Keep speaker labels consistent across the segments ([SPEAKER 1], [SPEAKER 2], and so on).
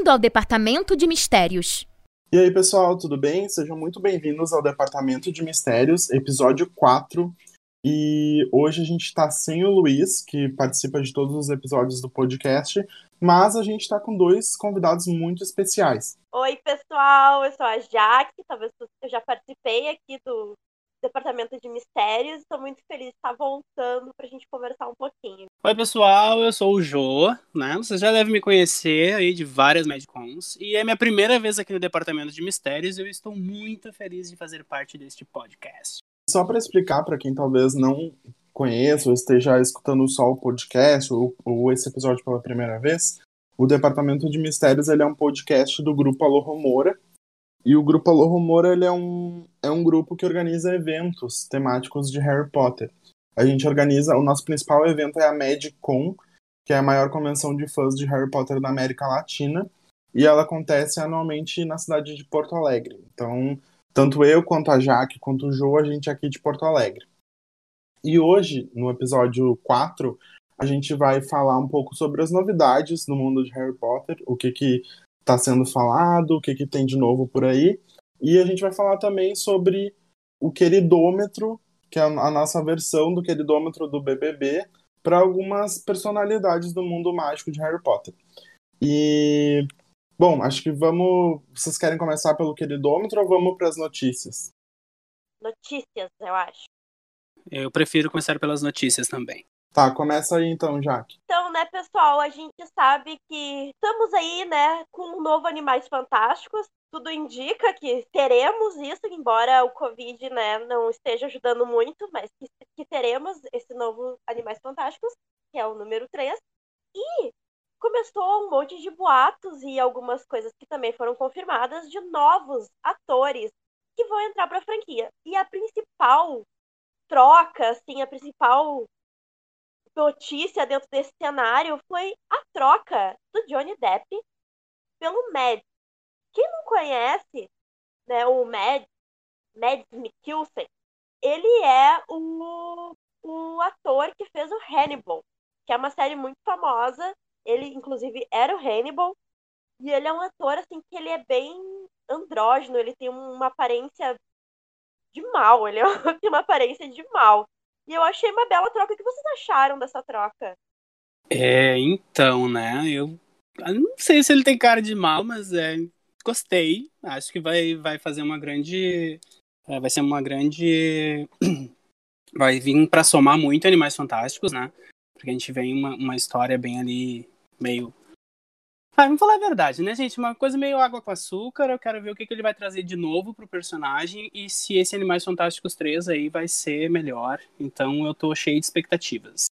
[SPEAKER 1] Bem-vindo ao Departamento de Mistérios.
[SPEAKER 2] E aí, pessoal, tudo bem? Sejam muito bem-vindos ao Departamento de Mistérios, episódio 4. E hoje a gente está sem o Luiz, que participa de todos os episódios do podcast, mas a gente está com dois convidados muito especiais.
[SPEAKER 3] Oi, pessoal, eu sou a Jaque, talvez eu já participei aqui do Departamento de Mistérios. Estou muito feliz de estar voltando para a gente conversar um pouquinho.
[SPEAKER 4] Oi, pessoal, eu sou o Jô, né? Vocês já devem me conhecer aí de várias Magicons. E é minha primeira vez aqui no Departamento de Mistérios e eu estou muito feliz de fazer parte deste podcast.
[SPEAKER 2] Só para explicar para quem talvez não conheça ou esteja escutando só o podcast ou, ou esse episódio pela primeira vez, o Departamento de Mistérios ele é um podcast do grupo Alô Romora, e o Grupo Alô Rumor ele é, um, é um grupo que organiza eventos temáticos de Harry Potter. A gente organiza, o nosso principal evento é a MagicCon, que é a maior convenção de fãs de Harry Potter da América Latina, e ela acontece anualmente na cidade de Porto Alegre. Então, tanto eu quanto a Jaque, quanto o Joe, a gente é aqui de Porto Alegre. E hoje, no episódio 4, a gente vai falar um pouco sobre as novidades no mundo de Harry Potter, o que que está sendo falado, o que, que tem de novo por aí. E a gente vai falar também sobre o queridômetro, que é a nossa versão do queridômetro do BBB, para algumas personalidades do mundo mágico de Harry Potter. E, bom, acho que vamos. Vocês querem começar pelo queridômetro ou vamos para as notícias?
[SPEAKER 3] Notícias, eu acho.
[SPEAKER 4] Eu prefiro começar pelas notícias também.
[SPEAKER 2] Tá, começa aí então, Jaque.
[SPEAKER 3] Então, né, pessoal, a gente sabe que estamos aí, né, com um novo Animais Fantásticos. Tudo indica que teremos isso, embora o Covid, né, não esteja ajudando muito, mas que, que teremos esse novo Animais Fantásticos, que é o número 3. E começou um monte de boatos e algumas coisas que também foram confirmadas de novos atores que vão entrar para a franquia. E a principal troca, assim, a principal notícia dentro desse cenário foi a troca do Johnny Depp pelo Mads. Quem não conhece né, o Mads, Mads Mikkelsen, ele é o, o ator que fez o Hannibal, que é uma série muito famosa. Ele, inclusive, era o Hannibal. E ele é um ator, assim, que ele é bem andrógeno, ele tem uma aparência de mal, ele tem uma aparência de mal. E eu achei uma bela troca. O que vocês acharam dessa troca?
[SPEAKER 4] É, então, né? Eu, eu não sei se ele tem cara de mal, mas é, gostei. Acho que vai, vai fazer uma grande. É, vai ser uma grande. vai vir para somar muito Animais Fantásticos, né? Porque a gente vem uma, uma história bem ali, meio ah, vamos falar a verdade, né, gente? Uma coisa meio água com açúcar. Eu quero ver o que, que ele vai trazer de novo pro personagem e se esse Animais Fantásticos 3 aí vai ser melhor. Então eu tô cheio de expectativas.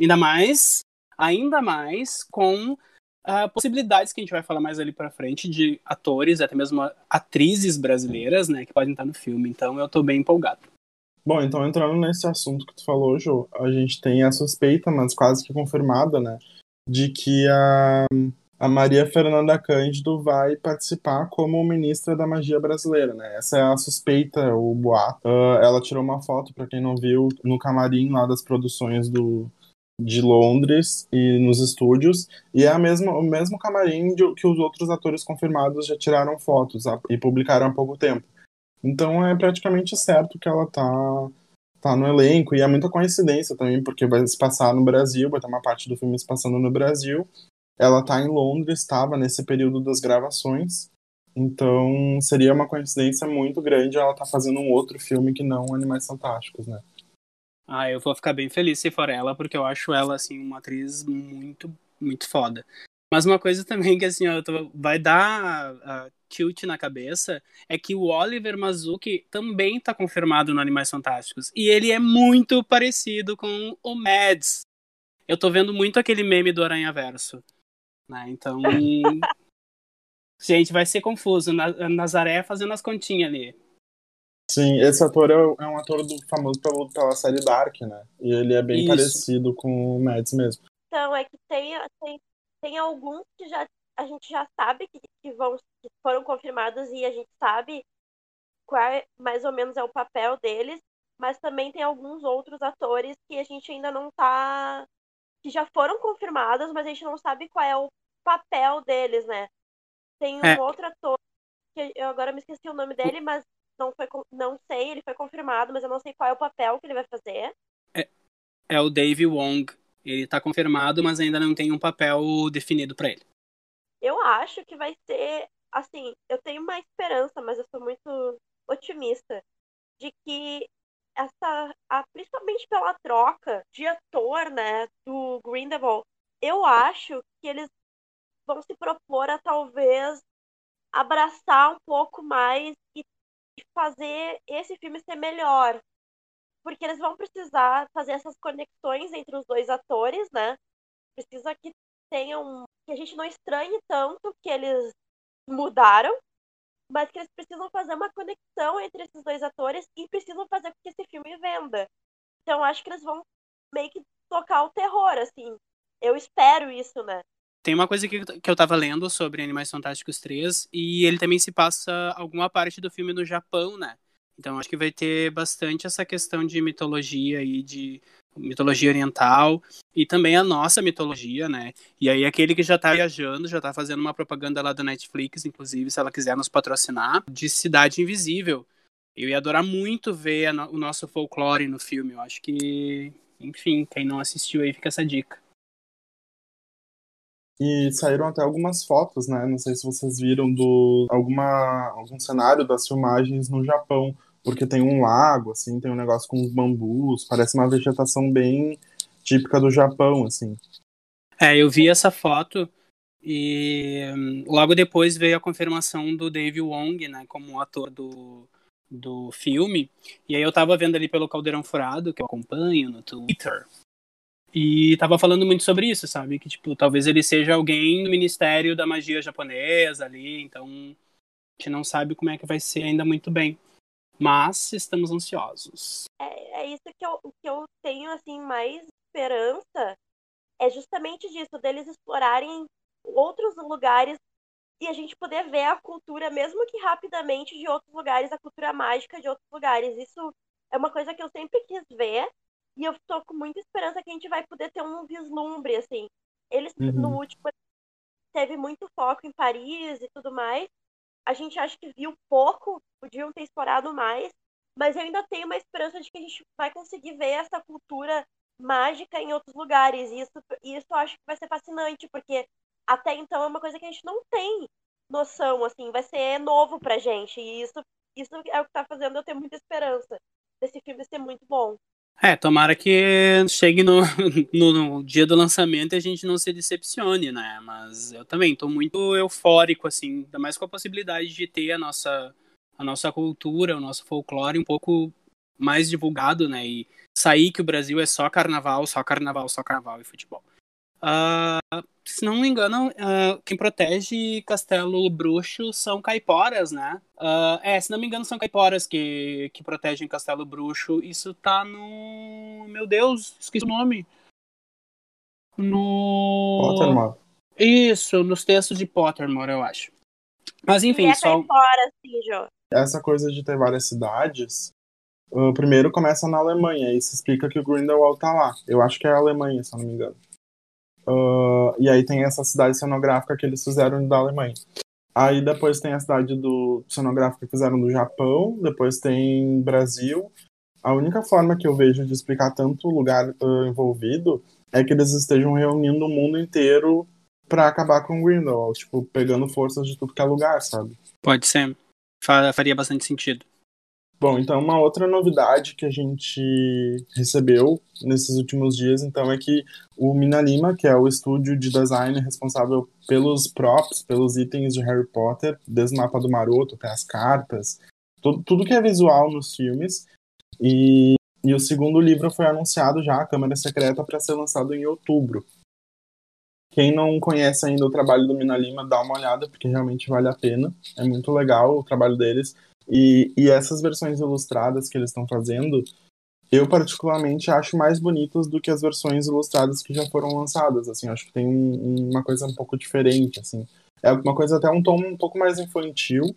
[SPEAKER 4] Ainda mais, ainda mais com uh, possibilidades que a gente vai falar mais ali pra frente de atores, até mesmo atrizes brasileiras, né, que podem estar no filme. Então eu tô bem empolgado.
[SPEAKER 2] Bom, então entrando nesse assunto que tu falou, Jô, a gente tem a suspeita, mas quase que confirmada, né, de que a a Maria Fernanda Cândido vai participar como ministra da magia brasileira, né? Essa é a suspeita, o boato. Uh, ela tirou uma foto, para quem não viu, no camarim lá das produções do, de Londres e nos estúdios, e é a mesma, o mesmo camarim de, que os outros atores confirmados já tiraram fotos a, e publicaram há pouco tempo. Então é praticamente certo que ela tá, tá no elenco, e é muita coincidência também, porque vai se passar no Brasil, vai ter uma parte do filme se passando no Brasil, ela tá em Londres, estava nesse período das gravações. Então seria uma coincidência muito grande ela tá fazendo um outro filme que não Animais Fantásticos, né?
[SPEAKER 4] Ah, eu vou ficar bem feliz se for ela, porque eu acho ela, assim, uma atriz muito, muito foda. Mas uma coisa também que, assim, tô, vai dar uh, tilt na cabeça é que o Oliver Mazuki também tá confirmado no Animais Fantásticos. E ele é muito parecido com o Mads. Eu tô vendo muito aquele meme do Aranha Verso. Né? Então, gente, vai ser confuso. Nazaré fazendo as continhas ali.
[SPEAKER 2] Sim, esse ator é, é um ator do, famoso pelo, pela série Dark, né? E ele é bem Isso. parecido com o Mads mesmo.
[SPEAKER 3] Então, é que tem, tem, tem alguns que já, a gente já sabe que, que, vão, que foram confirmados e a gente sabe qual é, mais ou menos é o papel deles, mas também tem alguns outros atores que a gente ainda não tá. Que já foram confirmados, mas a gente não sabe qual é o papel deles, né? Tem um
[SPEAKER 4] É.
[SPEAKER 3] outro ator, que eu agora me esqueci o nome dele, mas não, foi, não sei, ele foi confirmado, mas eu não sei qual é o papel que ele vai fazer.
[SPEAKER 4] É o Dave Wong. Ele tá confirmado, mas ainda não tem um papel definido pra ele.
[SPEAKER 3] Eu acho que vai ser, assim, eu tenho uma esperança, mas eu sou muito otimista, de que essa, a- principalmente pela troca de ator, né, do Grindelwald, eu acho que eles vão se propor a talvez abraçar um pouco mais e e fazer esse filme ser melhor. Porque eles vão precisar fazer essas conexões entre os dois atores, né? Precisa que tenham. que a gente não estranhe tanto que eles mudaram, mas que eles precisam fazer uma conexão entre esses dois atores e precisam fazer com que esse filme venda. Então acho que eles vão meio que tocar o terror, assim. Eu espero isso, né?
[SPEAKER 4] Tem uma coisa que, que eu tava lendo sobre Animais Fantásticos 3 e ele também se passa alguma parte do filme no Japão, né? Então acho que vai ter bastante essa questão de mitologia e de mitologia oriental e também a nossa mitologia, né? E aí aquele que já tá viajando, já tá fazendo uma propaganda lá da Netflix, inclusive, se ela quiser nos patrocinar, de Cidade Invisível. Eu ia adorar muito ver no- o nosso folclore no filme. Eu acho que, enfim, quem não assistiu aí fica essa dica.
[SPEAKER 2] E saíram até algumas fotos, né? Não sei se vocês viram do alguma algum cenário das filmagens no Japão, porque tem um lago, assim, tem um negócio com bambus, parece uma vegetação bem típica do Japão, assim.
[SPEAKER 4] É, eu vi essa foto e hum, logo depois veio a confirmação do Dave Wong, né, como ator do, do filme. E aí eu tava vendo ali pelo Caldeirão Furado, que eu acompanho no Twitter. E tava falando muito sobre isso, sabe? Que, tipo, talvez ele seja alguém do Ministério da Magia Japonesa ali, então a gente não sabe como é que vai ser ainda muito bem. Mas estamos ansiosos.
[SPEAKER 3] É, é isso que eu, que eu tenho, assim, mais esperança é justamente disso, deles explorarem outros lugares e a gente poder ver a cultura, mesmo que rapidamente, de outros lugares, a cultura mágica de outros lugares. Isso é uma coisa que eu sempre quis ver e eu tô com muita esperança que a gente vai poder ter um vislumbre, assim. Eles,
[SPEAKER 2] Uhum.
[SPEAKER 3] no último, teve muito foco em Paris e tudo mais. A gente acha que viu pouco, podiam ter explorado mais, mas eu ainda tenho uma esperança de que a gente vai conseguir ver essa cultura mágica em outros lugares. E isso, isso eu acho que vai ser fascinante, porque até então é uma coisa que a gente não tem noção, assim, vai ser novo pra gente. E isso, isso é o que tá fazendo eu ter muita esperança desse filme ser muito bom.
[SPEAKER 4] É, tomara que chegue no, no, no dia do lançamento e a gente não se decepcione, né? Mas eu também tô muito eufórico, assim, ainda mais com a possibilidade de ter a nossa, a nossa cultura, o nosso folclore um pouco mais divulgado, né? E sair que o Brasil é só carnaval, só carnaval, só carnaval e futebol. Ah, se não me engano, ah, quem protege Castelo Bruxo são caiporas, né? Ah, é, se não me engano, são caiporas que, que protegem Castelo Bruxo. Isso tá no. Meu Deus, esqueci o nome. No.
[SPEAKER 2] Pottermore.
[SPEAKER 4] Isso, nos textos de Pottermore, eu acho. Mas
[SPEAKER 3] e
[SPEAKER 4] enfim,
[SPEAKER 3] é
[SPEAKER 4] só.
[SPEAKER 3] caipora, Jô.
[SPEAKER 2] Essa coisa de ter várias cidades, o primeiro começa na Alemanha, e se explica que o Grindelwald tá lá. Eu acho que é a Alemanha, se não me engano. Ah, e aí tem essa cidade cenográfica que eles fizeram da Alemanha. Aí depois tem a cidade do cenográfica que fizeram do Japão, depois tem Brasil. A única forma que eu vejo de explicar tanto lugar ah, envolvido é que eles estejam reunindo o mundo inteiro pra acabar com o Grindelwald, tipo, pegando forças de tudo que é lugar, sabe?
[SPEAKER 4] Pode ser. Fa- Faria bastante sentido.
[SPEAKER 2] Bom, então uma outra novidade que a gente recebeu nesses últimos dias, então, é que o Minalima, que é o estúdio de design responsável pelos props, pelos itens de Harry Potter, desde o mapa do Maroto até as cartas, tudo, tudo que é visual nos filmes, e, e o segundo livro foi anunciado já, a Câmara Secreta, para ser lançado em outubro. Quem não conhece ainda o trabalho do Minalima, dá uma olhada, porque realmente vale a pena. É muito legal o trabalho deles. E, e essas versões ilustradas que eles estão fazendo, eu particularmente acho mais bonitas do que as versões ilustradas que já foram lançadas. Assim, acho que tem um- uma coisa um pouco diferente. Assim, é uma coisa até um tom um pouco mais infantil,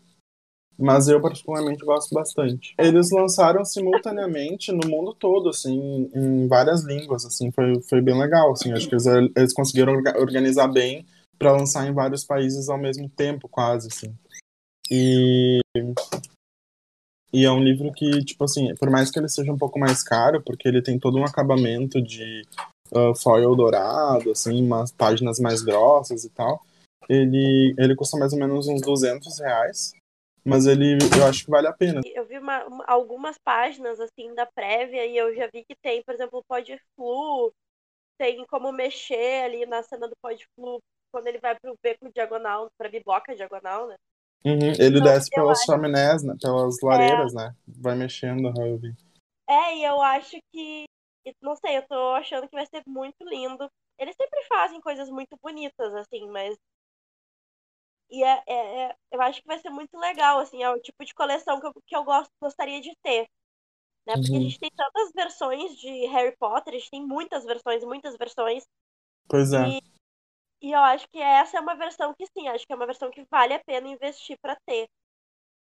[SPEAKER 2] mas eu particularmente gosto bastante. Eles lançaram simultaneamente no mundo todo, assim, em várias línguas. Assim, foi, foi bem legal. Assim, acho que eles, eles conseguiram orga- organizar bem para lançar em vários países ao mesmo tempo, quase assim. E e é um livro que, tipo assim, por mais que ele seja um pouco mais caro, porque ele tem todo um acabamento de uh, foil dourado, assim, umas páginas mais grossas e tal, ele, ele custa mais ou menos uns 200 reais. Mas ele, eu acho que vale a pena.
[SPEAKER 3] Eu vi uma, uma, algumas páginas, assim, da prévia e eu já vi que tem, por exemplo, o Podflu, tem como mexer ali na cena do Podflu quando ele vai pro beco diagonal, pra biboca diagonal, né?
[SPEAKER 2] Uhum, ele então, desce pelas acho... chaminés, né? Pelas lareiras, é... né? Vai mexendo, eu vi.
[SPEAKER 3] É, e eu acho que. Não sei, eu tô achando que vai ser muito lindo. Eles sempre fazem coisas muito bonitas, assim, mas. E é, é, é eu acho que vai ser muito legal, assim, é o tipo de coleção que eu, que eu gosto, gostaria de ter. Né? Porque uhum. a gente tem tantas versões de Harry Potter, a gente tem muitas versões, muitas versões.
[SPEAKER 2] Pois é. E
[SPEAKER 3] e eu acho que essa é uma versão que sim, acho que é uma versão que vale a pena investir para ter.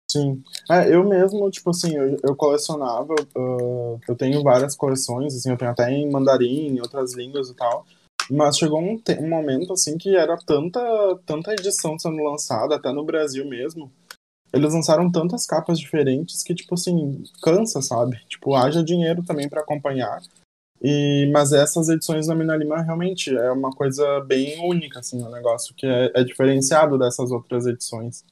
[SPEAKER 2] Sim. É, eu mesmo, tipo assim, eu, eu colecionava, uh, eu tenho várias coleções, assim, eu tenho até em mandarim, em outras línguas e tal. Mas chegou um, um momento, assim, que era tanta, tanta edição sendo lançada, até no Brasil mesmo. Eles lançaram tantas capas diferentes que, tipo assim, cansa, sabe? Tipo, haja dinheiro também para acompanhar. E, mas essas edições da Mina Lima realmente é uma coisa bem única, assim, um negócio que é, é, diferenciado dessas outras edições.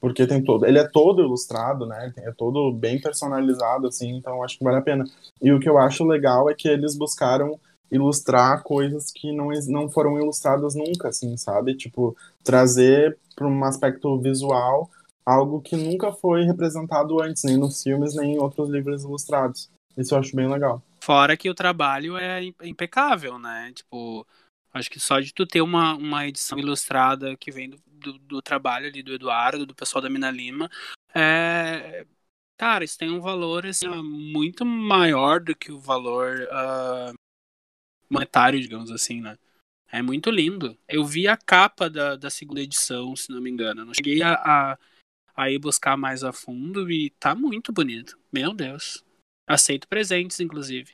[SPEAKER 2] Porque tem todo. Ele é todo ilustrado, né? É todo bem personalizado, assim, então acho que vale a pena. E o que eu acho legal é que eles buscaram ilustrar coisas que não, não foram ilustradas nunca, assim, sabe? Tipo, trazer para um aspecto visual algo que nunca foi representado antes, nem nos filmes, nem em outros livros ilustrados. Isso eu acho bem legal.
[SPEAKER 4] Fora que o trabalho é impecável, né? Tipo, acho que só de tu ter uma, uma edição ilustrada que vem do, do, do trabalho ali do Eduardo, do pessoal da Mina Lima, é, cara, isso tem um valor assim, muito maior do que o valor uh, monetário, digamos assim, né? É muito lindo. Eu vi a capa da, da segunda edição, se não me engano. Eu não cheguei a, a, a ir buscar mais a fundo e tá muito bonito. Meu Deus. Aceito presentes, inclusive.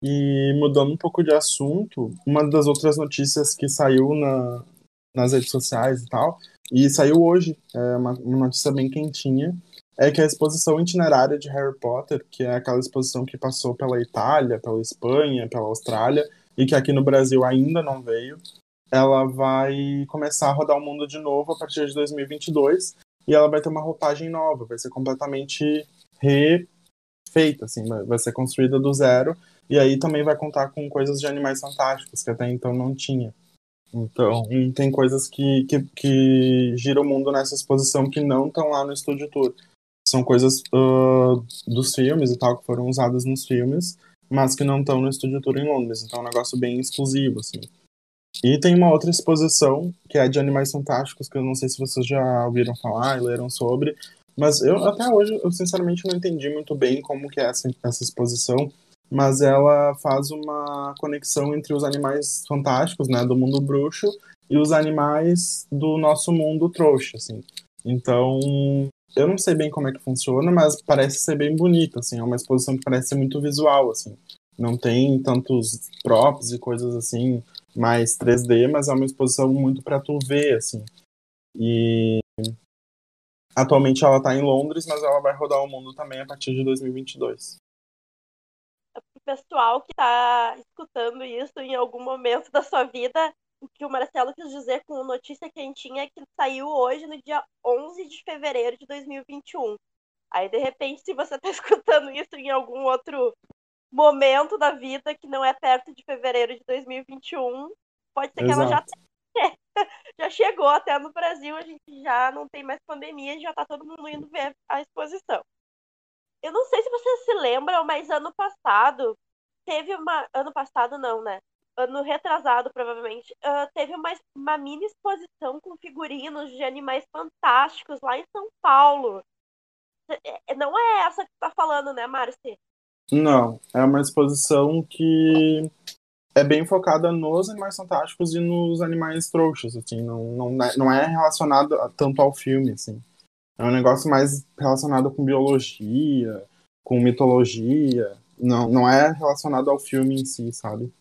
[SPEAKER 2] E mudando um pouco de assunto, uma das outras notícias que saiu na, nas redes sociais e tal, e saiu hoje, é uma, uma notícia bem quentinha, é que a exposição itinerária de Harry Potter, que é aquela exposição que passou pela Itália, pela Espanha, pela Austrália, e que aqui no Brasil ainda não veio, ela vai começar a rodar o mundo de novo a partir de 2022, e ela vai ter uma roupagem nova, vai ser completamente re feita, assim, vai ser construída do zero, e aí também vai contar com coisas de animais fantásticos, que até então não tinha. Então, tem coisas que, que, que giram o mundo nessa exposição que não estão lá no Estúdio Tour. São coisas uh, dos filmes e tal, que foram usadas nos filmes, mas que não estão no Estúdio Tour em Londres. Então é um negócio bem exclusivo, assim. E tem uma outra exposição, que é de Animais Fantásticos, que eu não sei se vocês já ouviram falar e leram sobre, mas eu até hoje, eu sinceramente não entendi muito bem como que é essa, essa exposição, mas ela faz uma conexão entre os animais fantásticos, né, do mundo bruxo, e os animais do nosso mundo trouxa, assim. Então, eu não sei bem como é que funciona, mas parece ser bem bonita, assim, é uma exposição que parece ser muito visual, assim. Não tem tantos props e coisas assim, mais 3D, mas é uma exposição muito para tu ver, assim. E Atualmente ela está em Londres, mas ela vai rodar o mundo também a partir de 2022.
[SPEAKER 3] O pessoal que está escutando isso em algum momento da sua vida, o que o Marcelo quis dizer com notícia quentinha é que saiu hoje no dia 11 de fevereiro de 2021. Aí, de repente, se você está escutando isso em algum outro momento da vida que não é perto de fevereiro de 2021, pode ser que Exato. ela já tenha já chegou até no Brasil, a gente já não tem mais pandemia, já tá todo mundo indo ver a exposição. Eu não sei se vocês se lembram, mas ano passado teve uma. Ano passado não, né? Ano retrasado, provavelmente, uh, teve uma, uma mini exposição com figurinos de animais fantásticos lá em São Paulo. É, é, não é essa que tu tá falando, né, Márcia?
[SPEAKER 2] Não, é uma exposição que é bem focada nos animais fantásticos e nos animais trouxas, assim, não, não, é, não é relacionado tanto ao filme, assim. É um negócio mais relacionado com biologia, com mitologia, não, não é relacionado ao filme em si, sabe?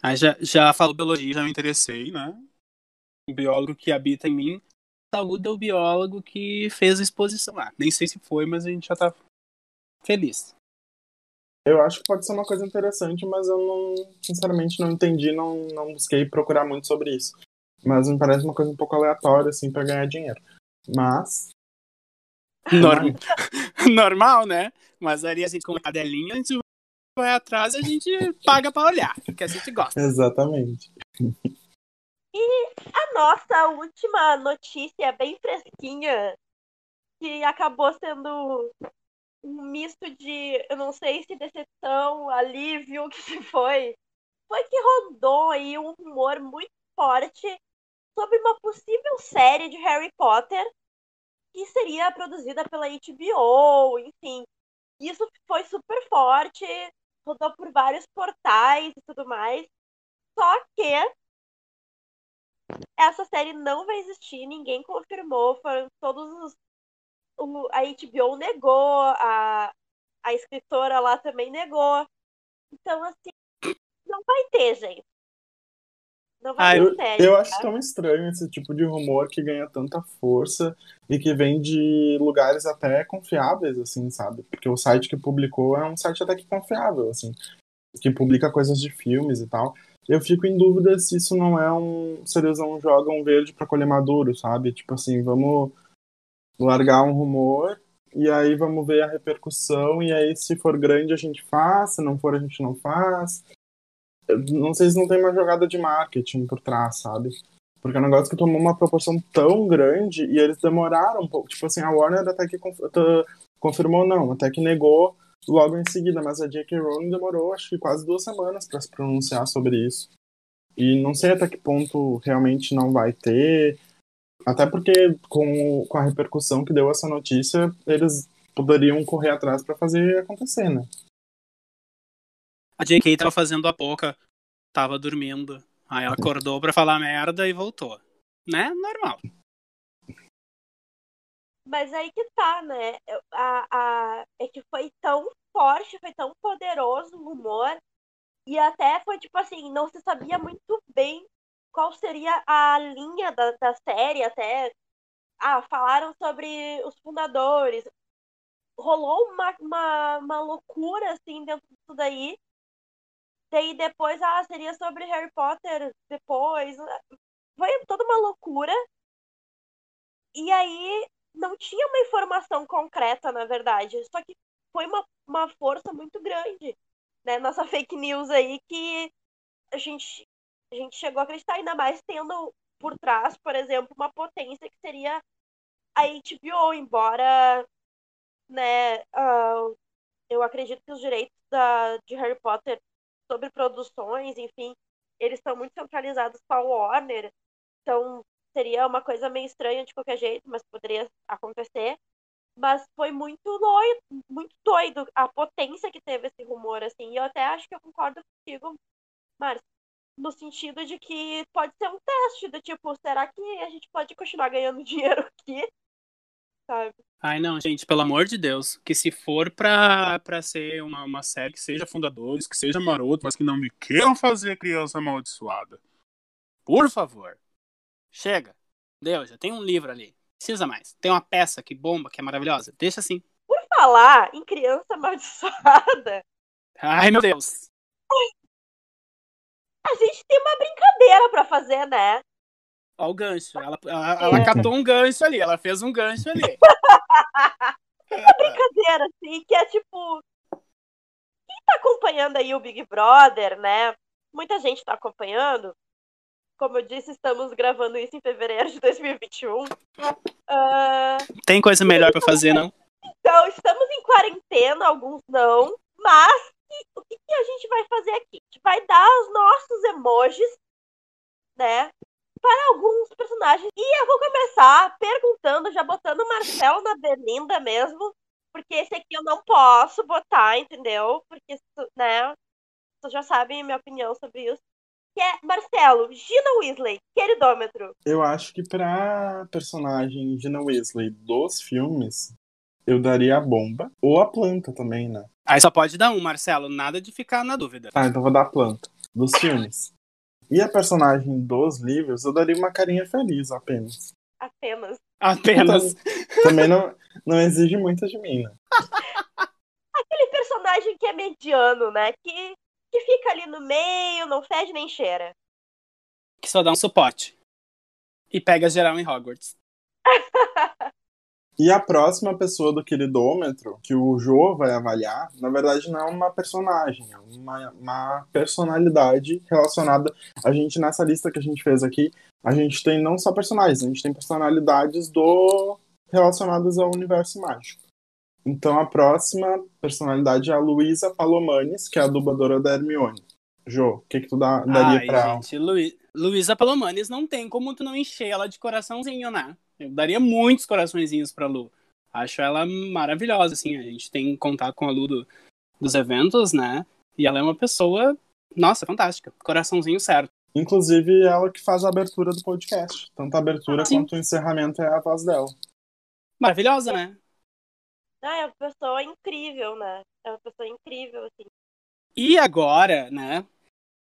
[SPEAKER 4] Aí já, já falou biologia, já me interessei, né? O biólogo que habita em mim saúde o biólogo que fez a exposição lá. Nem sei se foi, mas a gente já tá feliz.
[SPEAKER 2] Eu acho que pode ser uma coisa interessante, mas eu não, sinceramente, não entendi, não, não busquei procurar muito sobre isso. Mas me parece uma coisa um pouco aleatória, assim, para ganhar dinheiro. Mas.
[SPEAKER 4] Norm... Normal, né? Mas ali a gente com a cadelinha, a gente vai atrás e a gente paga para olhar, que a gente gosta.
[SPEAKER 2] Exatamente.
[SPEAKER 3] E a nossa última notícia, bem fresquinha, que acabou sendo um misto de, eu não sei se decepção, alívio, o que se foi, foi que rodou aí um rumor muito forte sobre uma possível série de Harry Potter que seria produzida pela HBO, enfim. Isso foi super forte, rodou por vários portais e tudo mais. Só que essa série não vai existir, ninguém confirmou, foram todos os. O, a HBO negou, a, a escritora lá também negou. Então, assim, não vai ter, gente. Não vai
[SPEAKER 2] ah,
[SPEAKER 3] ter
[SPEAKER 2] eu,
[SPEAKER 3] série.
[SPEAKER 2] Eu acho tão estranho esse tipo de rumor que ganha tanta força e que vem de lugares até confiáveis, assim, sabe? Porque o site que publicou é um site até que confiável, assim, que publica coisas de filmes e tal. Eu fico em dúvida se isso não é um. Se eles não jogam verde para colher maduro, sabe? Tipo assim, vamos largar um rumor e aí vamos ver a repercussão. E aí, se for grande, a gente faz, se não for, a gente não faz. Eu não sei se não tem uma jogada de marketing por trás, sabe? Porque é um negócio que tomou uma proporção tão grande e eles demoraram um pouco. Tipo assim, a Warner até que confirmou, não, até que negou logo em seguida, mas a J.K. Rowling demorou acho que quase duas semanas para se pronunciar sobre isso. E não sei até que ponto realmente não vai ter, até porque com, com a repercussão que deu essa notícia, eles poderiam correr atrás para fazer acontecer, né?
[SPEAKER 4] A J.K. tava fazendo a pouca, tava dormindo. Aí ela acordou para falar merda e voltou. Né? Normal.
[SPEAKER 3] Mas aí que tá, né? A, a, é que foi tão forte, foi tão poderoso o rumor. E até foi tipo assim, não se sabia muito bem qual seria a linha da, da série, até. Ah, falaram sobre os fundadores. Rolou uma, uma, uma loucura, assim, dentro disso daí. Daí depois, ah, seria sobre Harry Potter depois. Foi toda uma loucura. E aí não tinha uma informação concreta, na verdade. Só que foi uma, uma força muito grande, né? Nossa fake news aí que a gente, a gente chegou a acreditar, ainda mais tendo por trás, por exemplo, uma potência que seria a HBO, embora, né, uh, eu acredito que os direitos da, de Harry Potter sobre produções, enfim, eles estão muito centralizados com a Warner, então seria uma coisa meio estranha de qualquer jeito, mas poderia acontecer. Mas foi muito doido, muito doido a potência que teve esse rumor, assim. E eu até acho que eu concordo contigo, Márcio, no sentido de que pode ser um teste do tipo, será que a gente pode continuar ganhando dinheiro aqui? Sabe?
[SPEAKER 4] Ai, não, gente, pelo amor de Deus, que se for pra, pra ser uma, uma série que seja fundadores, que seja maroto, mas que não me queiram fazer criança amaldiçoada. Por favor. Chega. Deu, já tem um livro ali. Precisa mais. Tem uma peça que bomba, que é maravilhosa. Deixa assim.
[SPEAKER 3] Por falar em criança amaldiçoada.
[SPEAKER 4] Ai, meu Deus.
[SPEAKER 3] A gente tem uma brincadeira para fazer, né?
[SPEAKER 4] Olha o gancho. Ela, ela, ela é. catou um gancho ali. Ela fez um gancho ali.
[SPEAKER 3] uma brincadeira, assim, que é tipo. Quem tá acompanhando aí o Big Brother, né? Muita gente tá acompanhando. Como eu disse, estamos gravando isso em fevereiro de 2021. Uh... Ah,
[SPEAKER 4] Tem coisa melhor para fazer, não?
[SPEAKER 3] Então, estamos em quarentena, alguns não, mas o que, que a gente vai fazer aqui? A gente vai dar os nossos emojis, né? Para alguns personagens. E eu vou começar perguntando, já botando o Marcelo na berlinda mesmo, porque esse aqui eu não posso botar, entendeu? Porque, né? Vocês já sabem a minha opinião sobre isso que é Marcelo, Gina Weasley, queridômetro.
[SPEAKER 2] Eu acho que pra personagem Gina Weasley dos filmes, eu daria a bomba. Ou a planta também, né?
[SPEAKER 4] Aí só pode dar um, Marcelo. Nada de ficar na dúvida.
[SPEAKER 2] Ah, então vou dar a planta. dos filmes. E a personagem dos livros, eu daria uma carinha feliz apenas.
[SPEAKER 3] Apenas.
[SPEAKER 4] Apenas.
[SPEAKER 2] Também não, não exige muito de mim, né?
[SPEAKER 3] Aquele personagem que é mediano, né? Que, que fica ali no meio, não fede nem cheira.
[SPEAKER 4] Que só dá um suporte. E pega geral em Hogwarts.
[SPEAKER 2] E a próxima pessoa do queridômetro, que o Jô vai avaliar, na verdade não é uma personagem, é uma, uma personalidade relacionada. A gente, nessa lista que a gente fez aqui, a gente tem não só personagens, a gente tem personalidades do relacionadas ao universo mágico. Então a próxima personalidade é a Luísa Palomanes, que é a dubladora da Hermione. Jô, o que, que tu dá, daria
[SPEAKER 4] Ai,
[SPEAKER 2] pra.
[SPEAKER 4] gente, Lu... Luísa Palomanes não tem como tu não encher ela de coraçãozinho, né? Eu daria muitos coraçõezinhos pra Lu. Acho ela maravilhosa, assim. A gente tem contato com a Lu do- dos eventos, né? E ela é uma pessoa, nossa, fantástica. Coraçãozinho certo.
[SPEAKER 2] Inclusive, ela que faz a abertura do podcast. Tanto a abertura
[SPEAKER 4] Sim.
[SPEAKER 2] quanto o encerramento é a voz dela.
[SPEAKER 4] Maravilhosa, né?
[SPEAKER 3] Ah, é uma pessoa incrível, né? É uma pessoa incrível, assim.
[SPEAKER 4] E agora, né?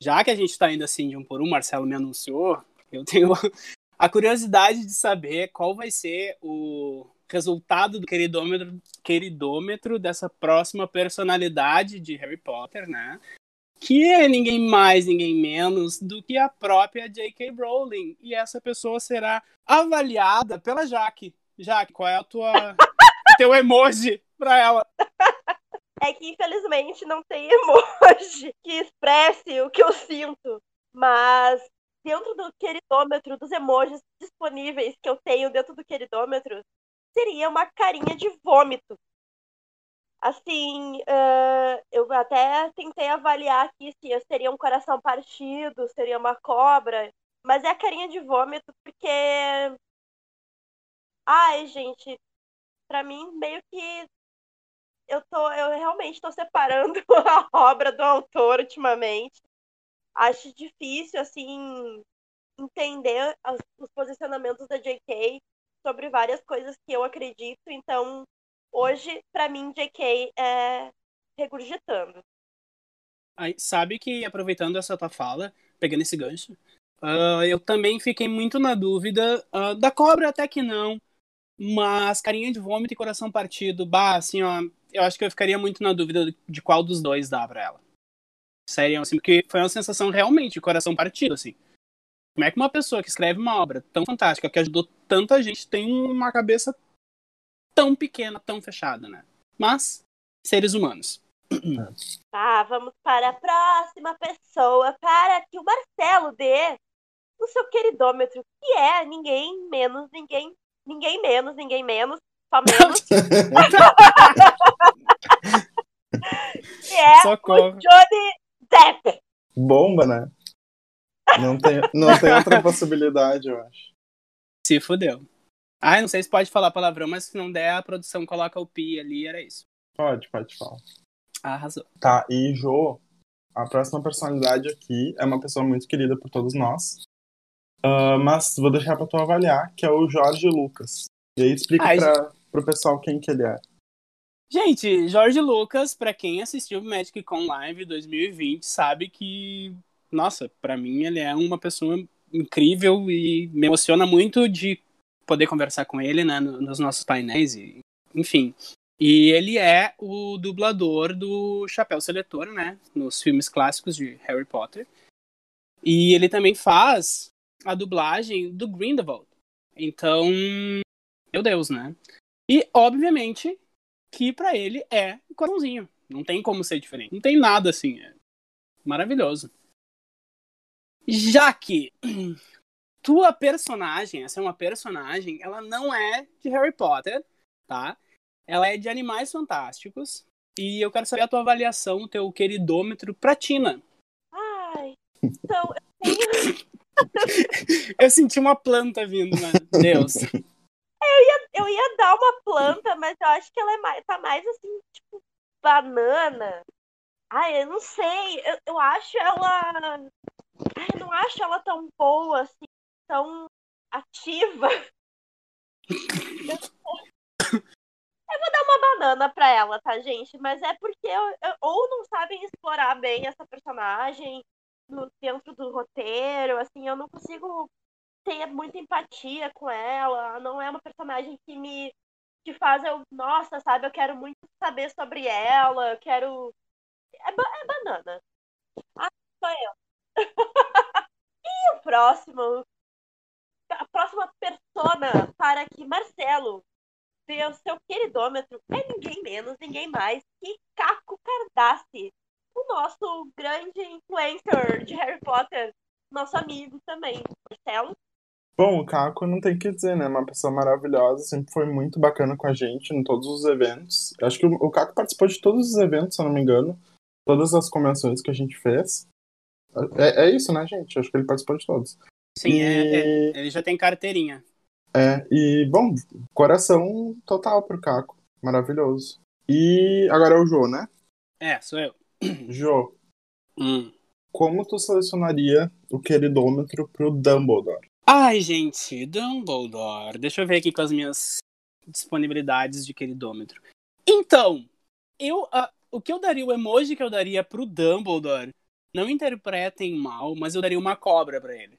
[SPEAKER 4] Já que a gente tá indo assim de um por um, Marcelo me anunciou, eu tenho a curiosidade de saber qual vai ser o resultado do queridômetro, queridômetro dessa próxima personalidade de Harry Potter, né? Que é ninguém mais, ninguém menos do que a própria J.K. Rowling. E essa pessoa será avaliada pela Jaque. Jaque, qual é a tua teu emoji pra ela?
[SPEAKER 3] É que infelizmente não tem emoji que expresse o que eu sinto. Mas dentro do queridômetro, dos emojis disponíveis que eu tenho dentro do queridômetro, seria uma carinha de vômito. Assim, ah, eu até tentei avaliar aqui se eu seria um coração partido, seria uma cobra, mas é a carinha de vômito porque. Ai, gente, pra mim meio que eu tô, eu realmente tô separando a obra do autor ultimamente. Acho difícil, assim, entender os posicionamentos da JK sobre várias coisas que eu acredito. Então, hoje, pra mim, JK é regurgitando.
[SPEAKER 4] Aí, sabe que, aproveitando essa tua fala, pegando esse gancho, ah, eu também fiquei muito na dúvida ah, da cobra, até que não, mas carinha de vômito e coração partido, bah, assim, ó, eu acho que eu ficaria muito na dúvida de qual dos dois dá pra ela. Sério, assim, porque foi uma sensação realmente de coração partido, assim. Como é que uma pessoa que escreve uma obra tão fantástica, que ajudou tanta gente, tem uma cabeça tão pequena, tão fechada, né? Mas, seres humanos.
[SPEAKER 3] Tá, vamos para a próxima pessoa, para que o Marcelo dê o seu queridômetro, que é ninguém menos, ninguém, ninguém menos, ninguém menos, só menos, que é
[SPEAKER 4] Socorro.
[SPEAKER 3] Johnny
[SPEAKER 2] Bomba, né? Não tem, não tem outra possibilidade, eu acho.
[SPEAKER 4] Se fudeu. Ai, não sei se pode falar palavrão, mas se não der, a produção coloca o pi ali, era isso.
[SPEAKER 2] Pode, pode falar.
[SPEAKER 4] Arrasou.
[SPEAKER 2] Tá, e Jô, a próxima personalidade aqui é uma pessoa muito querida por todos nós. Ah, mas vou deixar pra tu avaliar, que é o Jorge Lucas. E aí explica
[SPEAKER 4] Ai,
[SPEAKER 2] pra, pro pessoal quem que ele é.
[SPEAKER 4] Gente, Jorge Lucas, pra quem assistiu Magic Con Live 2020, sabe que, nossa, pra mim ele é uma pessoa incrível e me emociona muito de poder conversar com ele, né, no- nos nossos painéis, e, enfim. E ele é o dublador do Chapéu Seletor, né, nos filmes clássicos de Harry Potter. E ele também faz a dublagem do Grindelwald. Então, meu Deus, né? E, obviamente, que pra ele é coraçãozinho. Não tem como ser diferente. Não tem nada assim. É maravilhoso. Já que tua personagem, essa é uma personagem, ela não é de Harry Potter, tá? Ela é de Animais Fantásticos. E eu quero saber a tua avaliação, o teu queridômetro pra Tina.
[SPEAKER 3] Ai, então, eu tenho,
[SPEAKER 4] Eu senti uma planta vindo, né? Deus.
[SPEAKER 3] eu ia dar uma planta, mas eu acho que ela é mais, tá mais assim, tipo, banana. Ai, eu não sei, eu, eu acho ela. Ai, eu não acho ela tão boa, assim, tão ativa. Eu vou dar uma banana pra ela, tá, gente? Mas é porque eu- eu- ou não sabem explorar bem essa personagem, no, dentro do roteiro, assim, eu não consigo ter muita empatia com ela. Não é uma personagem que me que faz eu, nossa, sabe, eu quero muito saber sobre ela, eu quero. É, ba é banana. Ah, sou eu. e o próximo? A próxima persona para que Marcelo dê o seu queridômetro é ninguém menos, ninguém mais que Caco Cardassi, o nosso grande influencer de Harry Potter, nosso amigo também. Marcelo?
[SPEAKER 2] Bom, o Caco não tem o que dizer, né? Uma pessoa maravilhosa, sempre foi muito bacana com a gente em todos os eventos. Acho que o Caco participou de todos os eventos, se eu não me engano. Todas as convenções que a gente fez. É, é isso, né, gente? Acho que ele participou de todos.
[SPEAKER 4] Sim, e... é, é, ele já tem carteirinha.
[SPEAKER 2] É, e, bom, coração total pro Caco. Maravilhoso. E agora é o Jô, né?
[SPEAKER 4] É, sou eu.
[SPEAKER 2] Jô,
[SPEAKER 4] hum.
[SPEAKER 2] como tu selecionaria o queridômetro pro Dumbledore?
[SPEAKER 4] Ai, gente, Dumbledore. Deixa eu ver aqui com as minhas disponibilidades de queridômetro. Então, eu, uh, o que eu daria, o emoji que eu daria pro Dumbledore, não interpretem mal, mas eu daria uma cobra para ele.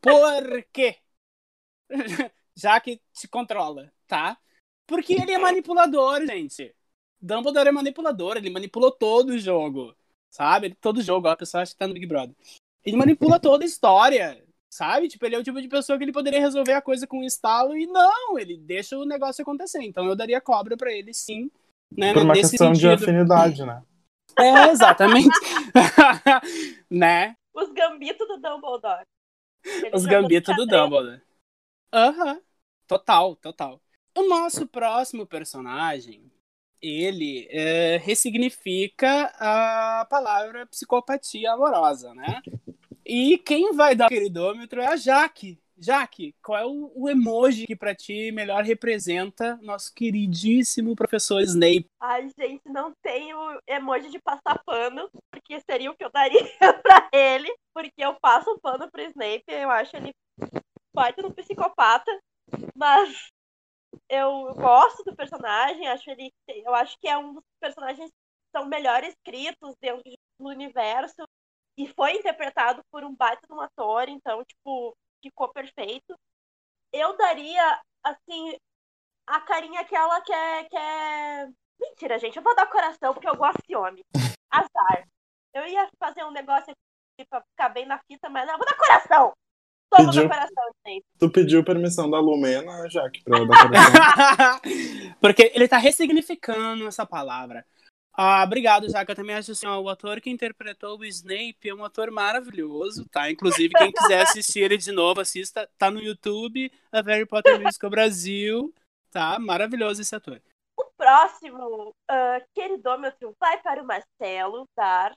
[SPEAKER 4] Por quê? Já que te controla, tá? Porque ele é manipulador, gente. Dumbledore é manipulador, ele manipulou todo o jogo. Sabe? Todo jogo, a pessoa acha que tá no Big Brother. Ele manipula toda a história. Sabe? Tipo, ele é o tipo de pessoa que ele poderia resolver a coisa com um estalo e não, ele deixa o negócio acontecer. Então eu daria cobra para ele, sim. Né?
[SPEAKER 2] Por uma Nesse questão sentido. de afinidade, né?
[SPEAKER 4] É, exatamente. né?
[SPEAKER 3] Os gambitos do Dumbledore.
[SPEAKER 4] Ele Os gambitos do Dumbledore. Aham. Uhum. Total, total. O nosso próximo personagem, ele é, ressignifica a palavra psicopatia amorosa, né? E quem vai dar o queridômetro é a Jaque. Jaque, qual é o, o, emoji que pra ti melhor representa nosso queridíssimo professor Snape?
[SPEAKER 3] Ai, gente, não tenho emoji de passar pano, porque seria o que eu daria pra ele, porque eu passo um pano pro Snape, eu acho ele pode no psicopata, mas eu gosto do personagem, acho ele, eu acho que é um dos personagens que são melhor escritos dentro do universo e foi interpretado por um baita de um ator, então, tipo, ficou perfeito. Eu daria, assim, a carinha aquela que é, que é. Mentira, gente, eu vou dar coração porque eu gosto de homem. Azar. Eu ia fazer um negócio aqui pra ficar bem na fita, mas não, eu vou dar coração! Toma pediu, coração, gente.
[SPEAKER 2] Tu pediu permissão da Lumena, Jaque, pra eu dar coração.
[SPEAKER 4] porque ele tá ressignificando essa palavra. Ah, obrigado, Jaca. Eu também acho assim, ó, o ator que interpretou o Snape é um ator maravilhoso, tá? Inclusive, quem quiser assistir ele de novo, assista. Tá no YouTube, a Harry Potter Musical Brasil, tá? Maravilhoso esse ator.
[SPEAKER 3] O próximo uh, queridômetro vai para o Marcelo Dar.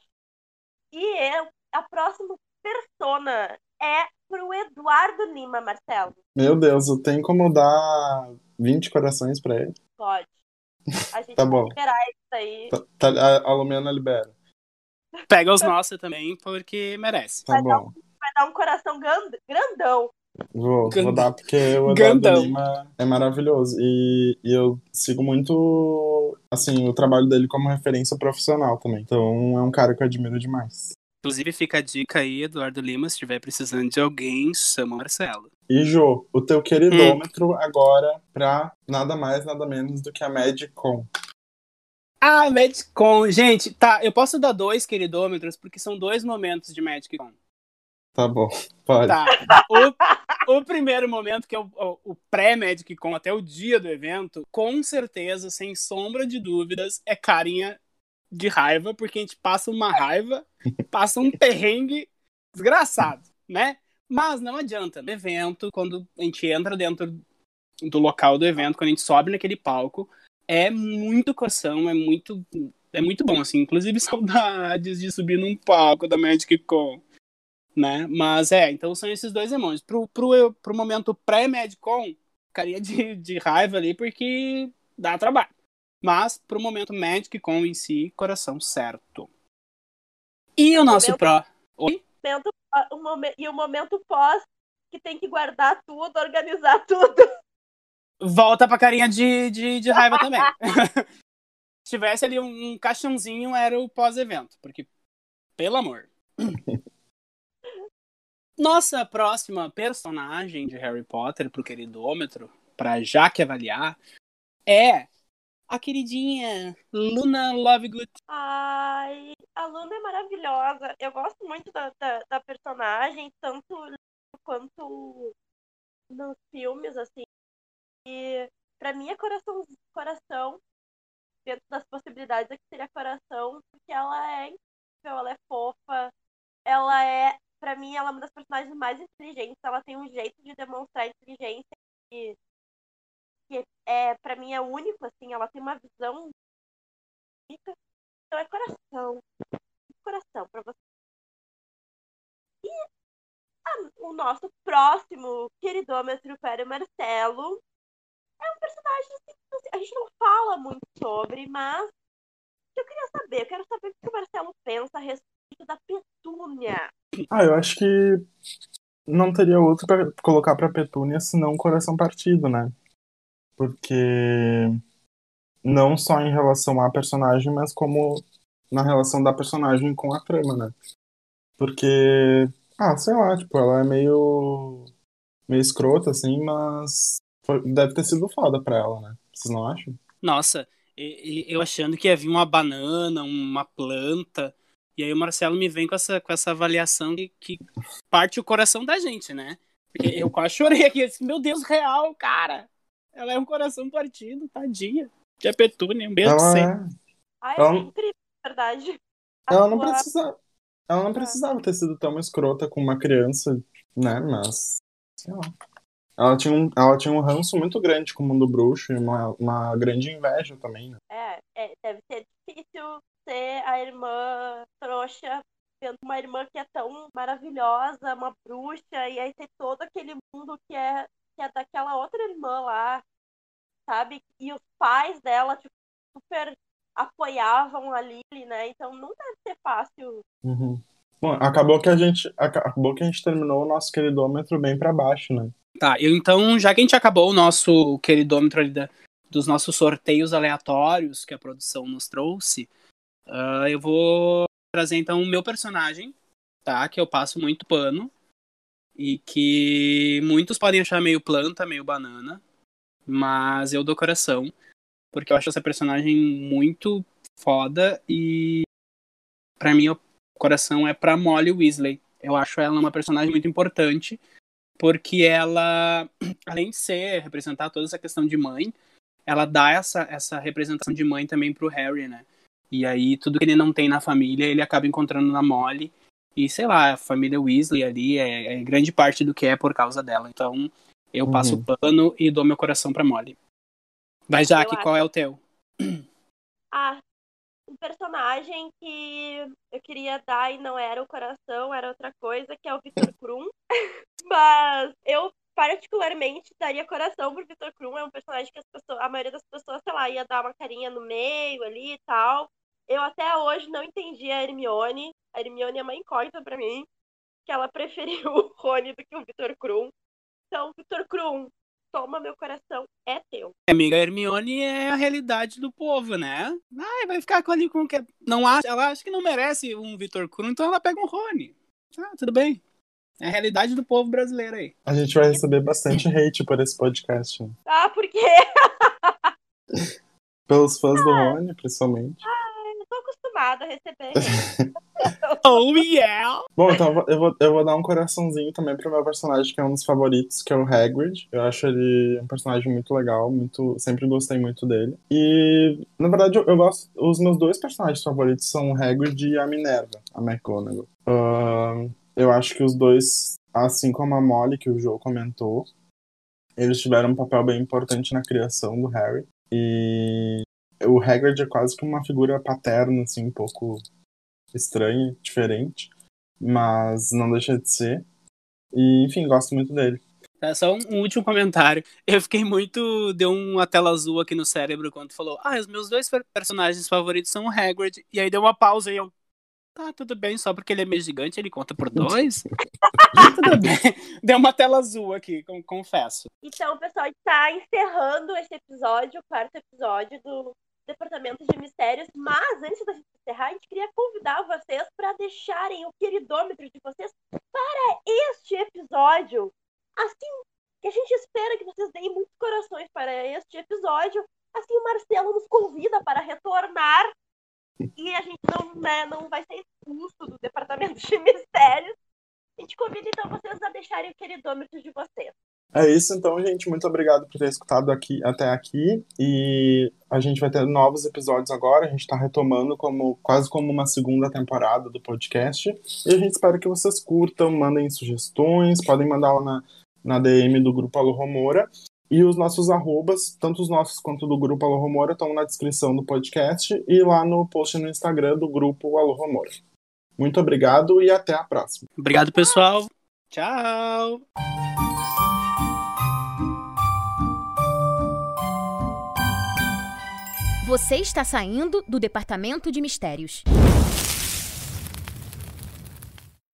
[SPEAKER 3] E é, a próxima persona é pro Eduardo Lima, Marcelo.
[SPEAKER 2] Meu Deus, eu tenho como dar 20 corações para ele?
[SPEAKER 3] Pode. A gente
[SPEAKER 2] tá bom.
[SPEAKER 3] liberar isso aí.
[SPEAKER 2] Tá, tá, a, a Lumena libera.
[SPEAKER 4] Pega os nossos também, porque merece.
[SPEAKER 2] Tá vai bom.
[SPEAKER 3] Dar um, vai dar um coração grandão.
[SPEAKER 2] Vou, vou dar, porque o Eduardo Lima é maravilhoso. E, e eu sigo muito, assim, o trabalho dele como referência profissional também. Então é um cara que eu admiro demais.
[SPEAKER 4] Inclusive, fica a dica aí, Eduardo Lima, se estiver precisando de alguém, chama o Marcelo.
[SPEAKER 2] E Jô, o teu queridômetro hum. agora pra nada mais, nada menos do que a Medicom.
[SPEAKER 4] Ah, Medicom. Gente, tá, eu posso dar dois queridômetros porque são dois momentos de Medicom.
[SPEAKER 2] Tá bom, pode.
[SPEAKER 4] Tá. O, o primeiro momento, que é o, o, pré-Medicom, até o dia do evento, com certeza, sem sombra de dúvidas, é carinha de raiva, porque a gente passa uma raiva, passa um perrengue desgraçado, né? Mas não adianta. No evento, quando a gente entra dentro do local do evento, quando a gente sobe naquele palco, é muito coração, é muito é muito bom, assim. Inclusive, saudades de subir num palco da Magic Con, né? Mas é, então são esses dois emojis. Pro, pro, pro momento pré-Magic Con, ficaria de, de raiva ali, porque dá trabalho. Mas, pro momento Magic Con em si, coração certo. E o nosso momento, pró... Oi?
[SPEAKER 3] Momento, o momento, e o momento pós, que tem que guardar tudo, organizar tudo.
[SPEAKER 4] Volta pra carinha de, de, de raiva também. Se tivesse ali um, um caixãozinho, era o pós-evento. Porque, pelo amor. Nossa próxima personagem de Harry Potter pro queridômetro, pra já que avaliar, é a queridinha Luna Lovegood.
[SPEAKER 3] Ai, a Luna é maravilhosa. Eu gosto muito da, da, da personagem, tanto quanto nos filmes, assim. E pra mim é coração, coração dentro das possibilidades aqui seria coração, porque ela é incrível, ela é fofa, ela é, pra mim, ela é uma das personagens mais inteligentes, ela tem um jeito de demonstrar inteligência que, que é, pra mim, é único, assim, ela tem uma visão única, então é coração, coração pra você. E a, o nosso próximo queridômetro para Marcelo é um personagem assim, a gente não fala muito sobre, mas eu queria saber, eu quero saber o que o Marcelo pensa a respeito da Petúnia.
[SPEAKER 2] Ah, eu acho que não teria outro pra colocar pra Petúnia senão Coração Partido, né? Porque não só em relação à personagem, mas como na relação da personagem com a trama, né? Porque, ah, sei lá, tipo, ela é meio meio escrota, assim, mas foi- deve ter sido foda pra ela, né? Vocês não acham?
[SPEAKER 4] Nossa, eu achando que ia vir uma banana, uma planta, e aí o Marcelo me vem com essa, com essa avaliação que, que parte o coração da gente, né? Porque eu quase chorei aqui, eu meu Deus, real, cara! Ela é um coração partido, tadinha. Que é Petúnia, um beijo pra
[SPEAKER 2] Ela
[SPEAKER 4] você.
[SPEAKER 2] é.
[SPEAKER 3] Ai,
[SPEAKER 2] Ela-
[SPEAKER 3] é incrível, na verdade. A
[SPEAKER 2] Ela não precisava. Ela não precisava ter sido tão escrota com uma criança, né? Mas. Sei lá. Ela tinha um, ela tinha um ranço muito grande com o mundo bruxo e uma, uma grande inveja também, né?
[SPEAKER 3] É, é, deve ser difícil ser a irmã trouxa, tendo uma irmã que é tão maravilhosa, uma bruxa, e aí ter todo aquele mundo que é, que é daquela outra irmã lá, sabe? E os pais dela, tipo, super apoiavam a Lily, né? Então não deve ser fácil.
[SPEAKER 2] Uhum. Bom, acabou que a gente. Acabou que a gente terminou o nosso queridômetro bem pra baixo, né?
[SPEAKER 4] Tá, eu então, já que a gente acabou o nosso queridômetro ali da- dos nossos sorteios aleatórios que a produção nos trouxe, ah, eu vou trazer então o meu personagem, tá? Que eu passo muito pano e que muitos podem achar meio planta, meio banana, mas eu dou coração, porque eu acho essa personagem muito foda e pra mim o coração é pra Molly Weasley. Eu acho ela uma personagem muito importante porque ela, além de ser, representar toda essa questão de mãe, ela dá essa, essa representação de mãe também pro Harry, né? E aí, tudo que ele não tem na família, ele acaba encontrando na Molly. E, sei lá, a família Weasley ali é, é grande parte do que é por causa dela. Então, eu passo
[SPEAKER 2] Uhum.
[SPEAKER 4] o pano e dou meu coração pra Molly. Vai, Jaque, qual é o teu?
[SPEAKER 3] Ah, um personagem que eu queria dar e não era o coração, era outra coisa, que é o Victor Krum. Mas eu particularmente daria coração pro Victor Krum, é um personagem que as pessoas, a maioria das pessoas, sei lá, ia dar uma carinha no meio ali e tal. Eu até hoje não entendi a Hermione. A Hermione é uma incógnita pra mim, que ela preferiu o Rony do que o Victor Krum. Então, Victor Krum, toma meu coração, é teu.
[SPEAKER 4] Amiga, a Hermione é a realidade do povo, né? Ai, vai ficar com ali com o que. Não acha, ela acha que não merece um Vitor Krum, então ela pega um Rony. Ah, tudo bem. É a realidade do povo brasileiro aí.
[SPEAKER 2] A gente vai receber bastante hate por esse podcast. né?
[SPEAKER 3] Ah, por quê?
[SPEAKER 2] Pelos fãs do Rony, principalmente.
[SPEAKER 3] Eu tô acostumada a receber.
[SPEAKER 4] Oh, yeah!
[SPEAKER 2] Bom, então eu vou- eu vou, dar um coraçãozinho também pro meu personagem, que é um dos favoritos, que é o Hagrid. Eu acho ele um personagem muito legal, muito, sempre gostei muito dele. E, na verdade, eu, eu gosto. Os meus dois personagens favoritos são o Hagrid e a Minerva, a McGonagall. Ahn, eu acho que os dois, assim como a Molly, que o Joe comentou, eles tiveram um papel bem importante na criação do Harry. E o Hagrid é quase que uma figura paterna, assim, um pouco estranha, diferente, mas não deixa de ser. E, enfim, gosto muito dele.
[SPEAKER 4] Tá, só um, um último comentário. Eu fiquei muito. Deu uma tela azul aqui no cérebro quando falou: Ah, os meus dois per- personagens favoritos são o Hagrid. E aí deu uma pausa e eu. Tá, tudo bem, só porque ele é meio gigante, ele conta por dois? tudo bem. Deu uma tela azul aqui, com- confesso.
[SPEAKER 3] Então, pessoal, a gente tá encerrando esse episódio, o quarto episódio do Departamento de Mistérios, mas antes da gente encerrar, a gente queria convidar vocês para deixarem o queridômetro de vocês para este episódio. Assim que a gente espera que vocês deem muitos corações para este episódio. Assim o Marcelo nos convida para retornar e a gente não, né, não vai ser expulso do Departamento de Mistérios. A gente convida então vocês a deixarem o queridômetro de vocês.
[SPEAKER 2] É isso, então, gente. Muito obrigado por ter escutado aqui até aqui. E a gente vai ter novos episódios agora. A gente está retomando como quase como uma segunda temporada do podcast. E a gente espera que vocês curtam, mandem sugestões, podem mandar lá na, na DM do Grupo Alô Romora. E os nossos arrobas, tanto os nossos quanto do Grupo Alô Romora, estão na descrição do podcast e lá no post no Instagram do Grupo Alô Romora. Muito obrigado e até a próxima.
[SPEAKER 4] Obrigado, pessoal. Tchau.
[SPEAKER 1] Você está saindo do Departamento de Mistérios.